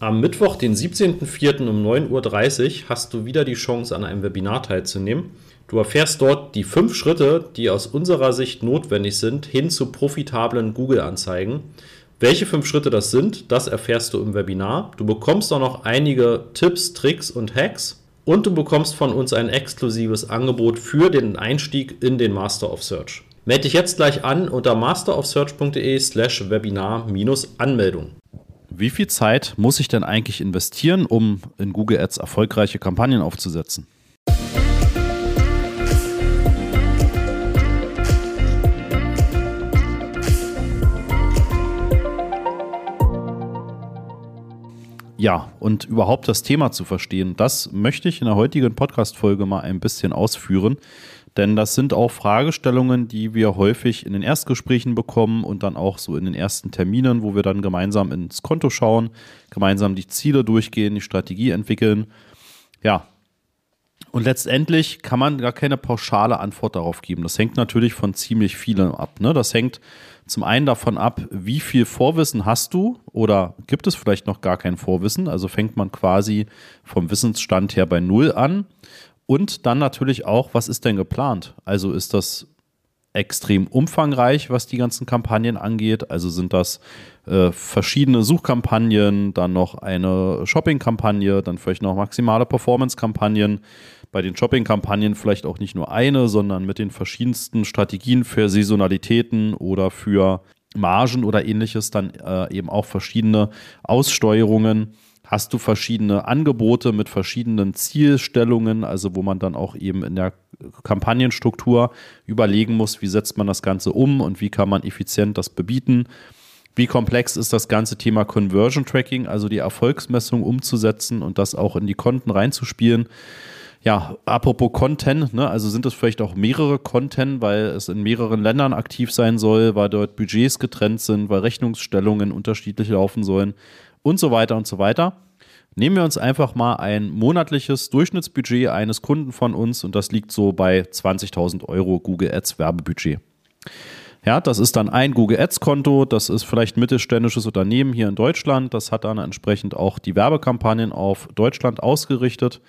Am Mittwoch, den 17.04. um 9.30 Uhr hast du wieder die Chance, an einem Webinar teilzunehmen. Du erfährst dort die fünf Schritte, die aus unserer Sicht notwendig sind, hin zu profitablen Google-Anzeigen. Welche fünf Schritte das sind, das erfährst du im Webinar. Du bekommst auch noch einige Tipps, Tricks und Hacks und du bekommst von uns ein exklusives Angebot für den Einstieg in den Master of Search. Melde dich jetzt gleich an unter masterofsearch.de slash Webinar-Anmeldung. Wie viel Zeit muss ich denn eigentlich investieren, um in Google Ads erfolgreiche Kampagnen aufzusetzen? Ja, und überhaupt das Thema zu verstehen, das möchte ich in der heutigen Podcast-Folge mal ein bisschen ausführen. Denn das sind auch Fragestellungen, die wir häufig in den Erstgesprächen bekommen und dann auch so in den ersten Terminen, wo wir dann gemeinsam ins Konto schauen, gemeinsam die Ziele durchgehen, die Strategie entwickeln. Ja. Und letztendlich kann man gar keine pauschale Antwort darauf geben. Das hängt natürlich von ziemlich vielen ab. Ne? Das hängt zum einen davon ab, wie viel Vorwissen hast du oder gibt es vielleicht noch gar kein Vorwissen. Also fängt man quasi vom Wissensstand her bei Null an. Und dann natürlich auch, was ist denn geplant? Also ist das extrem umfangreich, was die ganzen Kampagnen angeht. Also sind das äh, verschiedene Suchkampagnen, dann noch eine Shopping-Kampagne, dann vielleicht noch maximale Performance-Kampagnen. Bei den Shopping-Kampagnen vielleicht auch nicht nur eine, sondern mit den verschiedensten Strategien für Saisonalitäten oder für Margen oder ähnliches, dann äh, eben auch verschiedene Aussteuerungen hast du verschiedene Angebote mit verschiedenen Zielstellungen, also wo man dann auch eben in der Kampagnenstruktur überlegen muss, wie setzt man das Ganze um und wie kann man effizient das bebieten. Wie komplex ist das ganze Thema Conversion Tracking, also die Erfolgsmessung umzusetzen und das auch in die Konten reinzuspielen. Ja, apropos Content, ne, also sind es vielleicht auch mehrere Content, weil es in mehreren Ländern aktiv sein soll, weil dort Budgets getrennt sind, weil Rechnungsstellungen unterschiedlich laufen sollen und so weiter und so weiter. Nehmen wir uns einfach mal ein monatliches Durchschnittsbudget eines Kunden von uns und das liegt so bei 20.000 Euro Google Ads Werbebudget. Ja, das ist dann ein Google Ads Konto, das ist vielleicht mittelständisches Unternehmen hier in Deutschland, das hat dann entsprechend auch die Werbekampagnen auf Deutschland ausgerichtet.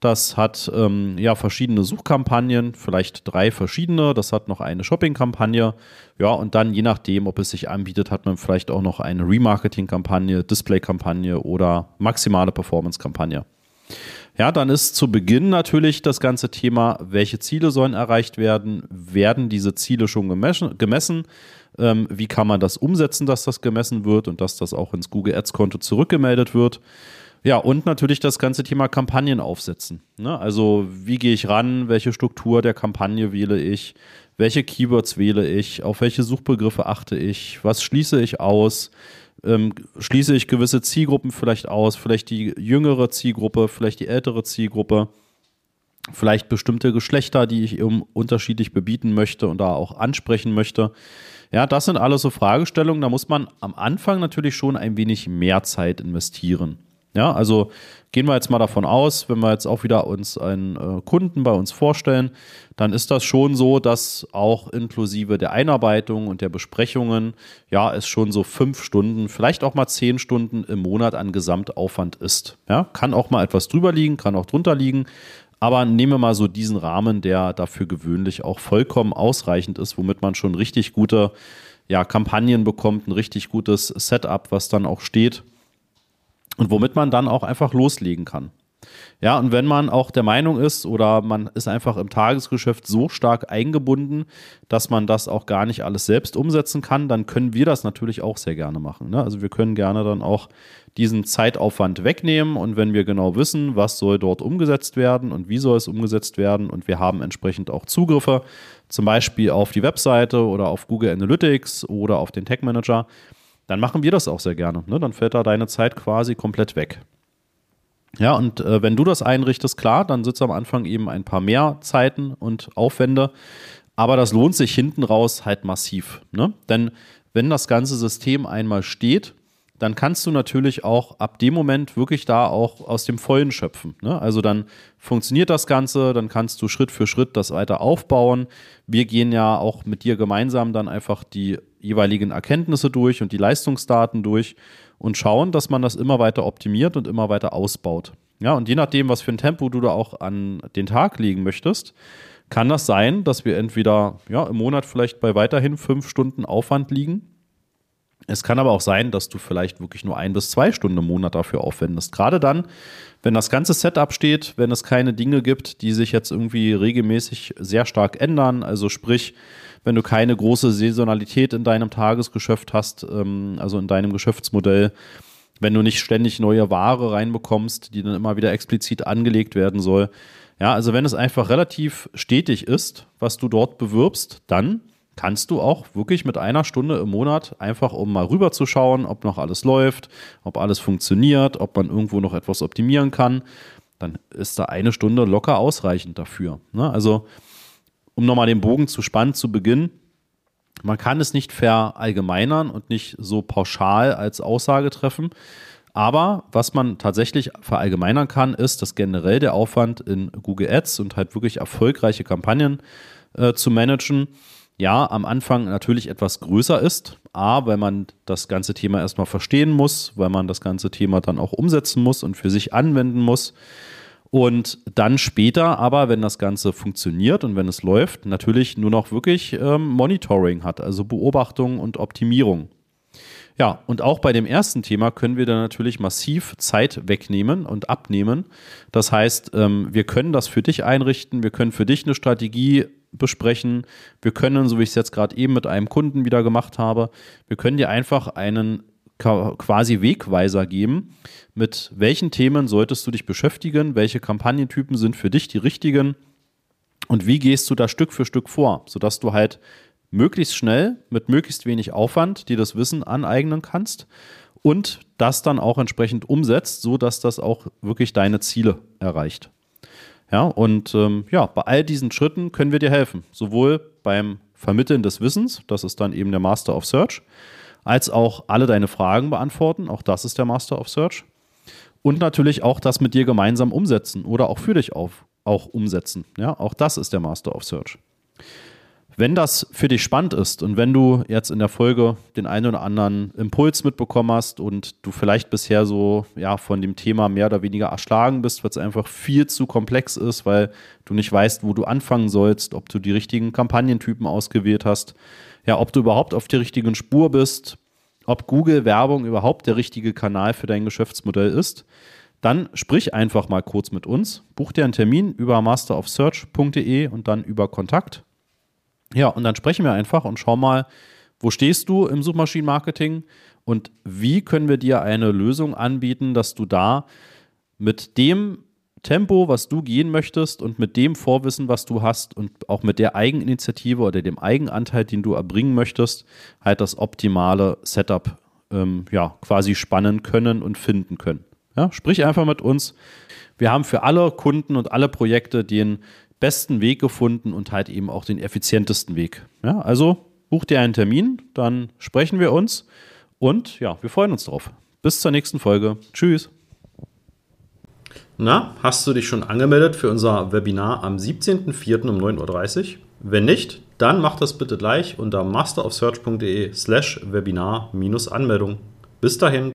Das hat ähm, ja verschiedene Suchkampagnen, vielleicht drei verschiedene. Das hat noch eine Shopping-Kampagne. Ja, und dann je nachdem, ob es sich anbietet, hat man vielleicht auch noch eine Remarketing-Kampagne, Display-Kampagne oder maximale Performance-Kampagne. Ja, dann ist zu Beginn natürlich das ganze Thema, welche Ziele sollen erreicht werden? Werden diese Ziele schon gemessen? Ähm, wie kann man das umsetzen, dass das gemessen wird und dass das auch ins Google Ads-Konto zurückgemeldet wird? Ja, und natürlich das ganze Thema Kampagnen aufsetzen. Ne? Also, wie gehe ich ran? Welche Struktur der Kampagne wähle ich? Welche Keywords wähle ich? Auf welche Suchbegriffe achte ich? Was schließe ich aus? Ähm, schließe ich gewisse Zielgruppen vielleicht aus? Vielleicht die jüngere Zielgruppe, vielleicht die ältere Zielgruppe? Vielleicht bestimmte Geschlechter, die ich eben unterschiedlich bebieten möchte und da auch ansprechen möchte. Ja, das sind alles so Fragestellungen. Da muss man am Anfang natürlich schon ein wenig mehr Zeit investieren. Ja, also gehen wir jetzt mal davon aus, wenn wir jetzt auch wieder uns einen äh, Kunden bei uns vorstellen, dann ist das schon so, dass auch inklusive der Einarbeitung und der Besprechungen, ja, es schon so fünf Stunden, vielleicht auch mal zehn Stunden im Monat an Gesamtaufwand ist. Ja, kann auch mal etwas drüber liegen, kann auch drunter liegen. Aber nehmen wir mal so diesen Rahmen, der dafür gewöhnlich auch vollkommen ausreichend ist, womit man schon richtig gute ja, Kampagnen bekommt, ein richtig gutes Setup, was dann auch steht und womit man dann auch einfach loslegen kann. Ja, und wenn man auch der Meinung ist oder man ist einfach im Tagesgeschäft so stark eingebunden, dass man das auch gar nicht alles selbst umsetzen kann, dann können wir das natürlich auch sehr gerne machen. Ne? Also wir können gerne dann auch diesen Zeitaufwand wegnehmen und wenn wir genau wissen, was soll dort umgesetzt werden und wie soll es umgesetzt werden und wir haben entsprechend auch Zugriffe, zum Beispiel auf die Webseite oder auf Google Analytics oder auf den Tech Manager, dann machen wir das auch sehr gerne. Ne? Dann fällt da deine Zeit quasi komplett weg. Ja, und äh, wenn du das einrichtest, klar, dann sitzt am Anfang eben ein paar mehr Zeiten und Aufwände. Aber das lohnt sich hinten raus halt massiv. Ne? Denn wenn das ganze System einmal steht, dann kannst du natürlich auch ab dem Moment wirklich da auch aus dem Vollen schöpfen. Ne? Also dann funktioniert das Ganze, dann kannst du Schritt für Schritt das weiter aufbauen. Wir gehen ja auch mit dir gemeinsam dann einfach die jeweiligen Erkenntnisse durch und die Leistungsdaten durch und schauen, dass man das immer weiter optimiert und immer weiter ausbaut. Ja, und je nachdem, was für ein Tempo du da auch an den Tag legen möchtest, kann das sein, dass wir entweder ja, im Monat vielleicht bei weiterhin fünf Stunden Aufwand liegen. Es kann aber auch sein, dass du vielleicht wirklich nur ein bis zwei Stunden im Monat dafür aufwendest. Gerade dann, wenn das ganze Setup steht, wenn es keine Dinge gibt, die sich jetzt irgendwie regelmäßig sehr stark ändern, also sprich, wenn du keine große Saisonalität in deinem Tagesgeschäft hast, ähm, also in deinem Geschäftsmodell, wenn du nicht ständig neue Ware reinbekommst, die dann immer wieder explizit angelegt werden soll. Ja, also wenn es einfach relativ stetig ist, was du dort bewirbst, dann kannst du auch wirklich mit einer Stunde im Monat einfach, um mal rüber zu schauen, ob noch alles läuft, ob alles funktioniert, ob man irgendwo noch etwas optimieren kann, dann ist da eine Stunde locker ausreichend dafür. Ne? Also, um nochmal den Bogen zu spannen zu Beginn, man kann es nicht verallgemeinern und nicht so pauschal als Aussage treffen. Aber was man tatsächlich verallgemeinern kann, ist, dass generell der Aufwand in Google Ads und halt wirklich erfolgreiche Kampagnen äh, zu managen, ja, am Anfang natürlich etwas größer ist. A, weil man das ganze Thema erstmal verstehen muss, weil man das ganze Thema dann auch umsetzen muss und für sich anwenden muss. Und dann später aber, wenn das Ganze funktioniert und wenn es läuft, natürlich nur noch wirklich ähm, Monitoring hat, also Beobachtung und Optimierung. Ja, und auch bei dem ersten Thema können wir dann natürlich massiv Zeit wegnehmen und abnehmen. Das heißt, ähm, wir können das für dich einrichten, wir können für dich eine Strategie besprechen, wir können, so wie ich es jetzt gerade eben mit einem Kunden wieder gemacht habe, wir können dir einfach einen quasi Wegweiser geben, mit welchen Themen solltest du dich beschäftigen, welche Kampagnentypen sind für dich die richtigen und wie gehst du da Stück für Stück vor, sodass du halt möglichst schnell mit möglichst wenig Aufwand dir das Wissen aneignen kannst und das dann auch entsprechend umsetzt, so dass das auch wirklich deine Ziele erreicht. Ja, und ähm, ja, bei all diesen Schritten können wir dir helfen, sowohl beim Vermitteln des Wissens, das ist dann eben der Master of Search, als auch alle deine Fragen beantworten. Auch das ist der Master of Search. Und natürlich auch das mit dir gemeinsam umsetzen oder auch für dich auf, auch umsetzen. Ja, auch das ist der Master of Search. Wenn das für dich spannend ist und wenn du jetzt in der Folge den einen oder anderen Impuls mitbekommen hast und du vielleicht bisher so ja von dem Thema mehr oder weniger erschlagen bist, weil es einfach viel zu komplex ist, weil du nicht weißt, wo du anfangen sollst, ob du die richtigen Kampagnentypen ausgewählt hast, ja, ob du überhaupt auf der richtigen Spur bist, ob Google Werbung überhaupt der richtige Kanal für dein Geschäftsmodell ist, dann sprich einfach mal kurz mit uns, buch dir einen Termin über masterofsearch.de und dann über Kontakt. Ja, und dann sprechen wir einfach und schau mal, wo stehst du im Suchmaschinenmarketing und wie können wir dir eine Lösung anbieten, dass du da mit dem Tempo, was du gehen möchtest und mit dem Vorwissen, was du hast und auch mit der Eigeninitiative oder dem Eigenanteil, den du erbringen möchtest, halt das optimale Setup ähm, ja, quasi spannen können und finden können. Ja, sprich einfach mit uns. Wir haben für alle Kunden und alle Projekte den besten Weg gefunden und halt eben auch den effizientesten Weg. Ja, also buch dir einen Termin, dann sprechen wir uns und ja, wir freuen uns drauf. Bis zur nächsten Folge. Tschüss. Na, hast du dich schon angemeldet für unser Webinar am 17.04. um 9.30 Uhr? Wenn nicht, dann mach das bitte gleich unter masterofsearch.de slash Webinar-Anmeldung. Bis dahin.